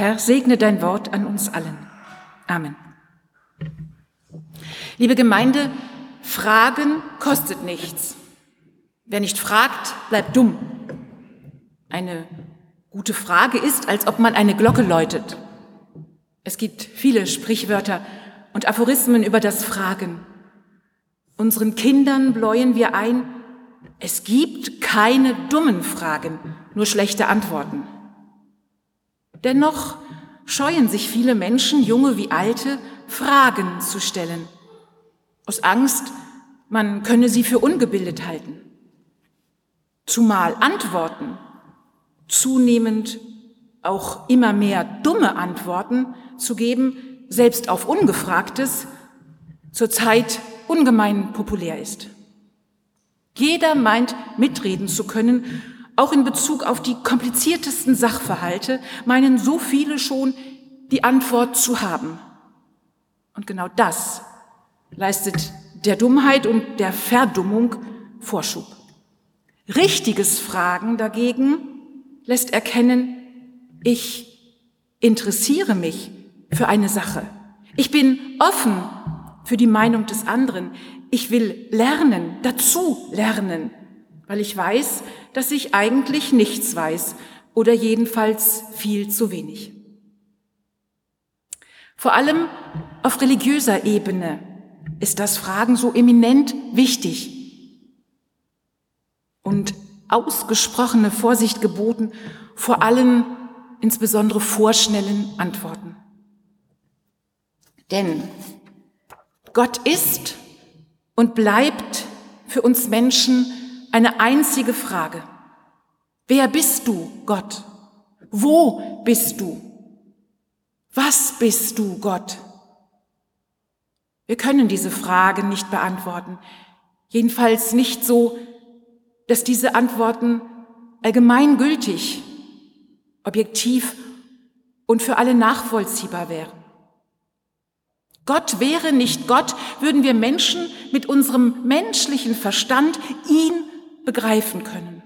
Herr, segne dein Wort an uns allen. Amen. Liebe Gemeinde, Fragen kostet nichts. Wer nicht fragt, bleibt dumm. Eine gute Frage ist, als ob man eine Glocke läutet. Es gibt viele Sprichwörter und Aphorismen über das Fragen. Unseren Kindern bläuen wir ein, es gibt keine dummen Fragen, nur schlechte Antworten. Dennoch scheuen sich viele Menschen, junge wie alte, Fragen zu stellen, aus Angst, man könne sie für ungebildet halten. Zumal Antworten zunehmend auch immer mehr dumme Antworten zu geben, selbst auf Ungefragtes, zurzeit ungemein populär ist. Jeder meint, mitreden zu können, auch in Bezug auf die kompliziertesten Sachverhalte, meinen so viele schon, die Antwort zu haben. Und genau das leistet der Dummheit und der Verdummung Vorschub. Richtiges Fragen dagegen lässt erkennen, ich interessiere mich für eine Sache. Ich bin offen für die Meinung des anderen. Ich will lernen, dazu lernen, weil ich weiß, dass ich eigentlich nichts weiß oder jedenfalls viel zu wenig. Vor allem auf religiöser Ebene ist das Fragen so eminent wichtig und ausgesprochene Vorsicht geboten, vor allem insbesondere vorschnellen Antworten. Denn Gott ist und bleibt für uns Menschen eine einzige Frage. Wer bist du, Gott? Wo bist du? Was bist du, Gott? Wir können diese Frage nicht beantworten. Jedenfalls nicht so, dass diese Antworten allgemeingültig, objektiv und für alle nachvollziehbar wären. Gott wäre nicht Gott, würden wir Menschen mit unserem menschlichen Verstand ihn begreifen können.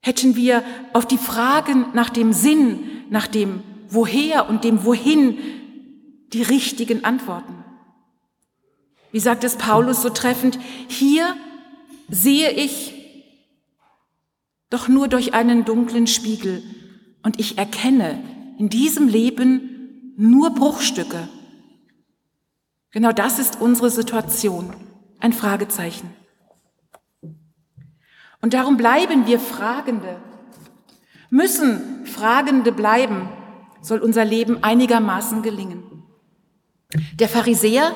Hätten wir auf die Fragen nach dem Sinn, nach dem Woher und dem Wohin die richtigen Antworten. Wie sagt es Paulus so treffend, hier sehe ich doch nur durch einen dunklen Spiegel und ich erkenne in diesem Leben nur Bruchstücke. Genau das ist unsere Situation, ein Fragezeichen. Und darum bleiben wir Fragende, müssen Fragende bleiben, soll unser Leben einigermaßen gelingen. Der Pharisäer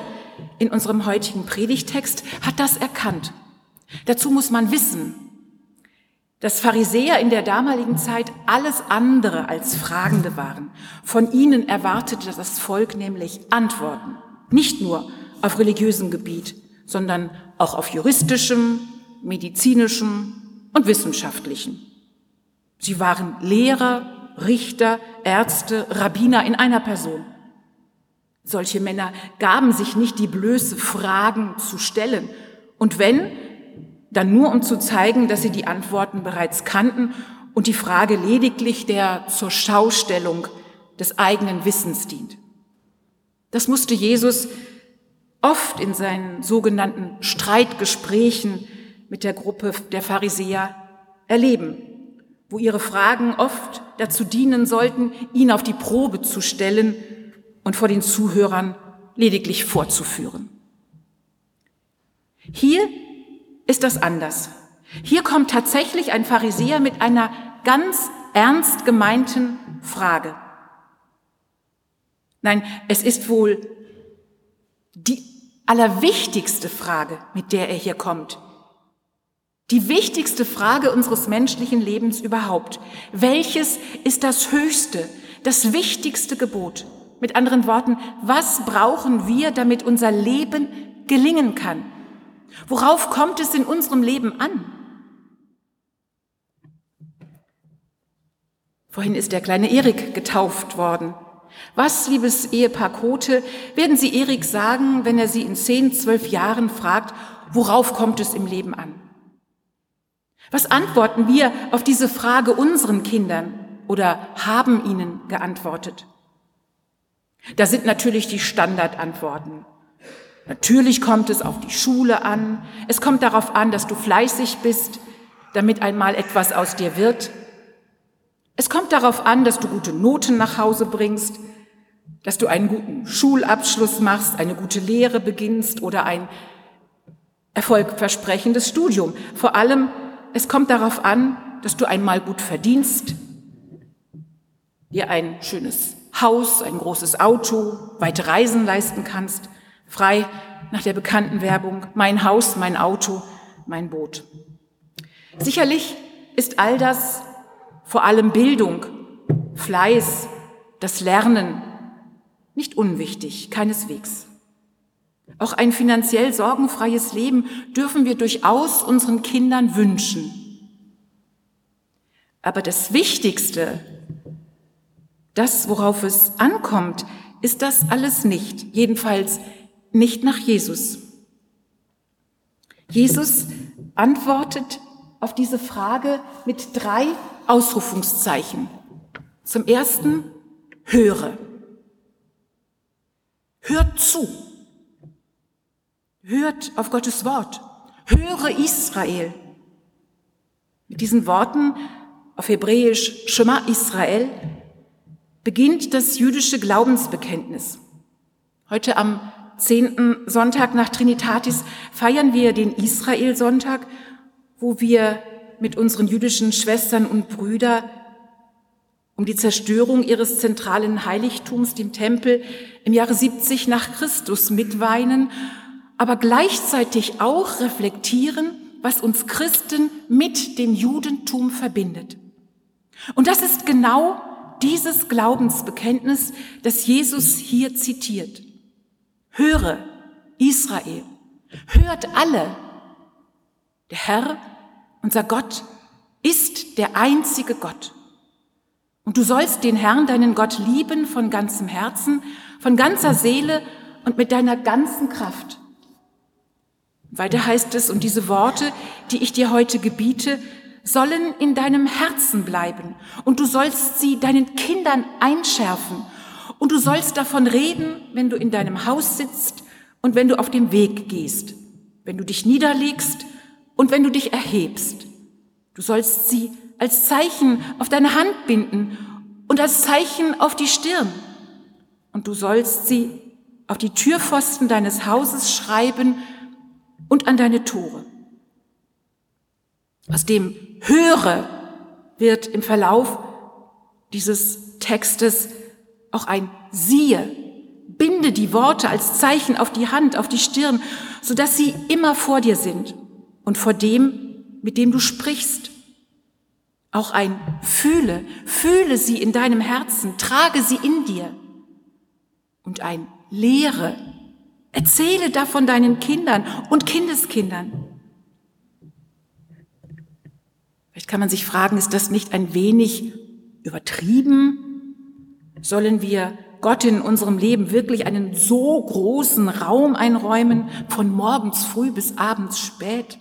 in unserem heutigen Predigtext hat das erkannt. Dazu muss man wissen, dass Pharisäer in der damaligen Zeit alles andere als Fragende waren. Von ihnen erwartete das Volk nämlich Antworten, nicht nur auf religiösem Gebiet, sondern auch auf juristischem, medizinischem und wissenschaftlichem. Sie waren Lehrer, Richter, Ärzte, Rabbiner in einer Person. Solche Männer gaben sich nicht die Blöße, Fragen zu stellen. Und wenn, dann nur um zu zeigen, dass sie die Antworten bereits kannten und die Frage lediglich der zur Schaustellung des eigenen Wissens dient. Das musste Jesus oft in seinen sogenannten Streitgesprächen mit der Gruppe der Pharisäer erleben, wo ihre Fragen oft dazu dienen sollten, ihn auf die Probe zu stellen und vor den Zuhörern lediglich vorzuführen. Hier ist das anders. Hier kommt tatsächlich ein Pharisäer mit einer ganz ernst gemeinten Frage. Nein, es ist wohl die allerwichtigste Frage, mit der er hier kommt. Die wichtigste Frage unseres menschlichen Lebens überhaupt. Welches ist das höchste, das wichtigste Gebot? Mit anderen Worten, was brauchen wir, damit unser Leben gelingen kann? Worauf kommt es in unserem Leben an? Vorhin ist der kleine Erik getauft worden. Was, liebes Ehepaar Kote, werden Sie Erik sagen, wenn er Sie in zehn, zwölf Jahren fragt, worauf kommt es im Leben an? Was antworten wir auf diese Frage unseren Kindern? oder haben ihnen geantwortet. Da sind natürlich die Standardantworten. Natürlich kommt es auf die Schule an. Es kommt darauf an, dass du fleißig bist, damit einmal etwas aus dir wird. Es kommt darauf an, dass du gute Noten nach Hause bringst, dass du einen guten Schulabschluss machst, eine gute Lehre beginnst oder ein erfolgversprechendes Studium. Vor allem, es kommt darauf an, dass du einmal gut verdienst, dir ein schönes Haus, ein großes Auto, weite Reisen leisten kannst, frei nach der bekannten Werbung, mein Haus, mein Auto, mein Boot. Sicherlich ist all das vor allem Bildung, Fleiß, das Lernen nicht unwichtig, keineswegs. Auch ein finanziell sorgenfreies Leben dürfen wir durchaus unseren Kindern wünschen. Aber das Wichtigste, das, worauf es ankommt, ist das alles nicht, jedenfalls nicht nach Jesus. Jesus antwortet auf diese Frage mit drei Ausrufungszeichen. Zum ersten, höre. Hört zu. Hört auf Gottes Wort. Höre Israel. Mit diesen Worten auf Hebräisch Shema Israel beginnt das jüdische Glaubensbekenntnis. Heute am zehnten Sonntag nach Trinitatis feiern wir den Israel-Sonntag, wo wir mit unseren jüdischen Schwestern und Brüdern um die Zerstörung ihres zentralen Heiligtums, dem Tempel, im Jahre 70 nach Christus mitweinen, aber gleichzeitig auch reflektieren, was uns Christen mit dem Judentum verbindet. Und das ist genau dieses Glaubensbekenntnis, das Jesus hier zitiert. Höre, Israel, hört alle. Der Herr, unser Gott, ist der einzige Gott. Und du sollst den Herrn, deinen Gott, lieben von ganzem Herzen, von ganzer Seele und mit deiner ganzen Kraft. Weiter heißt es, und diese Worte, die ich dir heute gebiete, sollen in deinem Herzen bleiben und du sollst sie deinen Kindern einschärfen und du sollst davon reden, wenn du in deinem Haus sitzt und wenn du auf dem Weg gehst, wenn du dich niederlegst und wenn du dich erhebst. Du sollst sie als Zeichen auf deine Hand binden und als Zeichen auf die Stirn. Und du sollst sie auf die Türpfosten deines Hauses schreiben und an deine Tore. Aus dem Höre wird im Verlauf dieses Textes auch ein Siehe. Binde die Worte als Zeichen auf die Hand, auf die Stirn, sodass sie immer vor dir sind und vor dem, mit dem du sprichst. Auch ein Fühle, fühle sie in deinem Herzen, trage sie in dir. Und ein Lehre, erzähle davon deinen Kindern und Kindeskindern. Vielleicht kann man sich fragen, ist das nicht ein wenig übertrieben? Sollen wir Gott in unserem Leben wirklich einen so großen Raum einräumen, von morgens früh bis abends spät?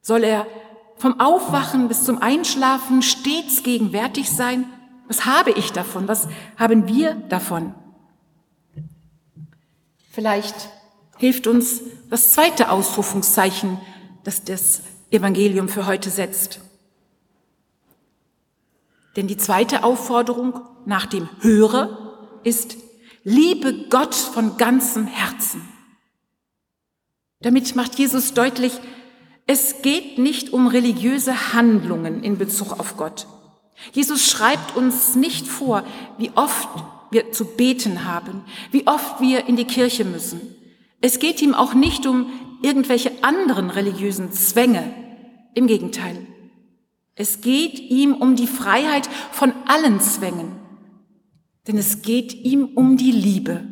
Soll er vom Aufwachen bis zum Einschlafen stets gegenwärtig sein? Was habe ich davon? Was haben wir davon? Vielleicht hilft uns das zweite Ausrufungszeichen, das das Evangelium für heute setzt. Denn die zweite Aufforderung nach dem Höre ist, liebe Gott von ganzem Herzen. Damit macht Jesus deutlich, es geht nicht um religiöse Handlungen in Bezug auf Gott. Jesus schreibt uns nicht vor, wie oft wir zu beten haben, wie oft wir in die Kirche müssen. Es geht ihm auch nicht um irgendwelche anderen religiösen Zwänge. Im Gegenteil. Es geht ihm um die Freiheit von allen Zwängen. Denn es geht ihm um die Liebe.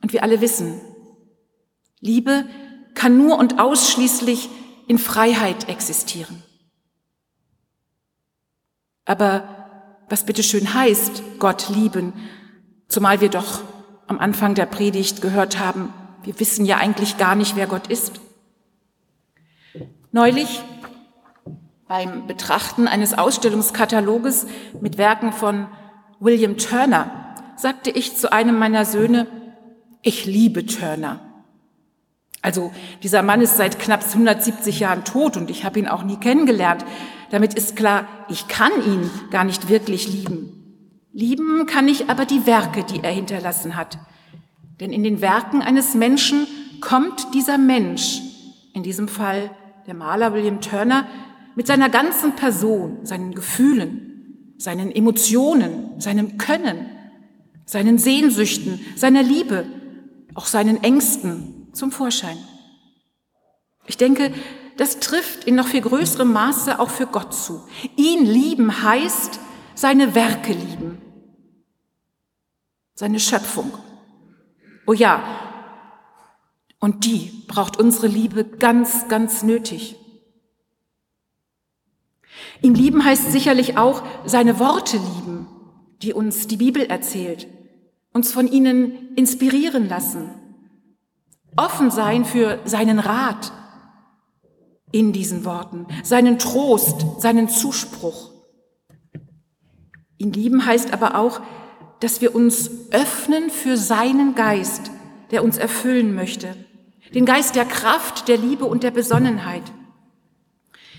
Und wir alle wissen, Liebe kann nur und ausschließlich in Freiheit existieren. Aber was bitteschön heißt, Gott lieben, zumal wir doch am Anfang der Predigt gehört haben, wir wissen ja eigentlich gar nicht, wer Gott ist. Neulich Beim Betrachten eines Ausstellungskataloges mit Werken von William Turner sagte ich zu einem meiner Söhne, ich liebe Turner. Also dieser Mann ist seit knapp 170 Jahren tot und ich habe ihn auch nie kennengelernt. Damit ist klar, ich kann ihn gar nicht wirklich lieben. Lieben kann ich aber die Werke, die er hinterlassen hat. Denn in den Werken eines Menschen kommt dieser Mensch, in diesem Fall der Maler William Turner, mit seiner ganzen Person, seinen Gefühlen, seinen Emotionen, seinem Können, seinen Sehnsüchten, seiner Liebe, auch seinen Ängsten zum Vorschein. Ich denke, das trifft in noch viel größerem Maße auch für Gott zu. Ihn lieben heißt seine Werke lieben, seine Schöpfung. Oh ja, und die braucht unsere Liebe ganz, ganz nötig. Ihn lieben heißt sicherlich auch seine Worte lieben, die uns die Bibel erzählt, uns von ihnen inspirieren lassen, offen sein für seinen Rat in diesen Worten, seinen Trost, seinen Zuspruch. Ihn lieben heißt aber auch, dass wir uns öffnen für seinen Geist, der uns erfüllen möchte, den Geist der Kraft, der Liebe und der Besonnenheit.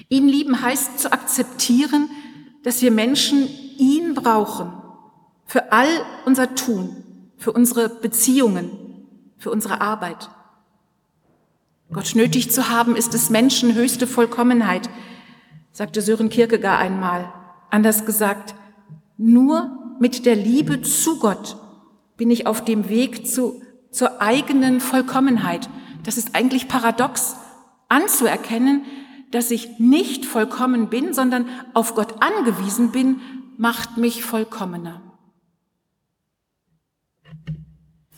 Ihn lieben heißt zu akzeptieren, dass wir Menschen ihn brauchen für all unser Tun, für unsere Beziehungen, für unsere Arbeit. Gott nötig zu haben, ist des Menschen höchste Vollkommenheit, sagte Sören Kierkegaard einmal. Anders gesagt, nur mit der Liebe zu Gott bin ich auf dem Weg zu, zur eigenen Vollkommenheit. Das ist eigentlich paradox anzuerkennen, dass ich nicht vollkommen bin, sondern auf Gott angewiesen bin, macht mich vollkommener.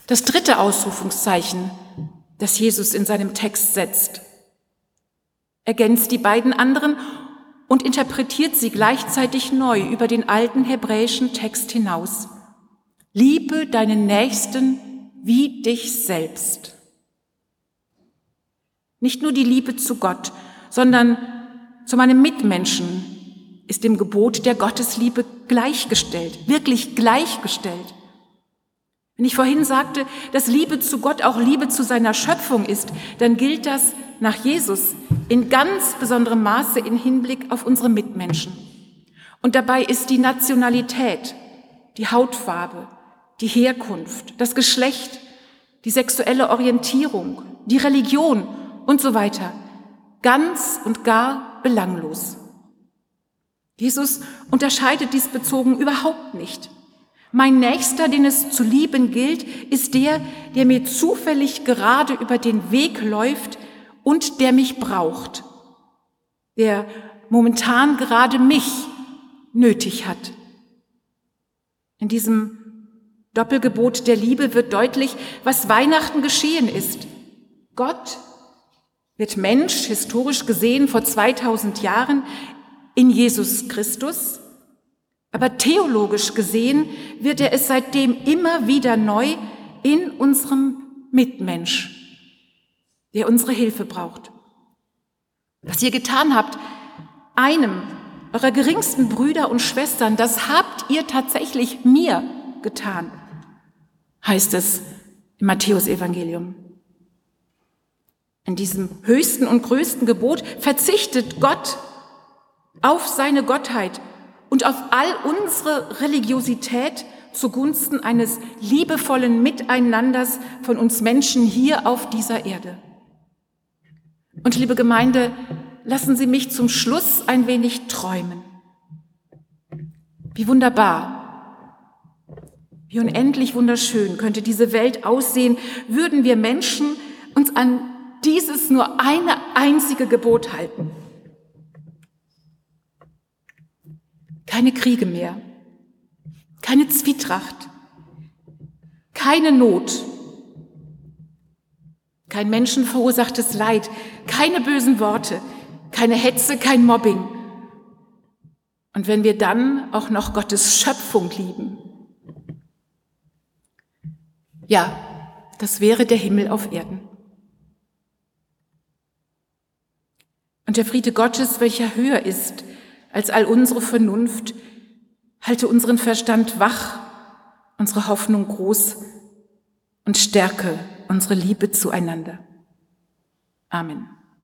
Das dritte Ausrufungszeichen, das Jesus in seinem Text setzt, ergänzt die beiden anderen und interpretiert sie gleichzeitig neu über den alten hebräischen Text hinaus. Liebe deinen Nächsten wie dich selbst. Nicht nur die Liebe zu Gott, sondern zu meinem Mitmenschen ist dem Gebot der Gottesliebe gleichgestellt, wirklich gleichgestellt. Wenn ich vorhin sagte, dass Liebe zu Gott auch Liebe zu seiner Schöpfung ist, dann gilt das nach Jesus in ganz besonderem Maße in Hinblick auf unsere Mitmenschen. Und dabei ist die Nationalität, die Hautfarbe, die Herkunft, das Geschlecht, die sexuelle Orientierung, die Religion und so weiter ganz und gar belanglos. Jesus unterscheidet diesbezogen überhaupt nicht. Mein Nächster, den es zu lieben gilt, ist der, der mir zufällig gerade über den Weg läuft und der mich braucht, der momentan gerade mich nötig hat. In diesem Doppelgebot der Liebe wird deutlich, was Weihnachten geschehen ist. Gott wird Mensch, historisch gesehen vor 2000 Jahren, in Jesus Christus. Aber theologisch gesehen wird er es seitdem immer wieder neu in unserem Mitmensch, der unsere Hilfe braucht. Was ihr getan habt, einem eurer geringsten Brüder und Schwestern, das habt ihr tatsächlich mir getan, heißt es im Matthäusevangelium. In diesem höchsten und größten Gebot verzichtet Gott auf seine Gottheit und auf all unsere Religiosität zugunsten eines liebevollen Miteinanders von uns Menschen hier auf dieser Erde. Und liebe Gemeinde, lassen Sie mich zum Schluss ein wenig träumen. Wie wunderbar, wie unendlich wunderschön könnte diese Welt aussehen, würden wir Menschen uns an dieses nur eine einzige Gebot halten. Keine Kriege mehr, keine Zwietracht, keine Not, kein menschenverursachtes Leid, keine bösen Worte, keine Hetze, kein Mobbing. Und wenn wir dann auch noch Gottes Schöpfung lieben, ja, das wäre der Himmel auf Erden. Und der Friede Gottes, welcher höher ist als all unsere Vernunft. Halte unseren Verstand wach, unsere Hoffnung groß und stärke unsere Liebe zueinander. Amen.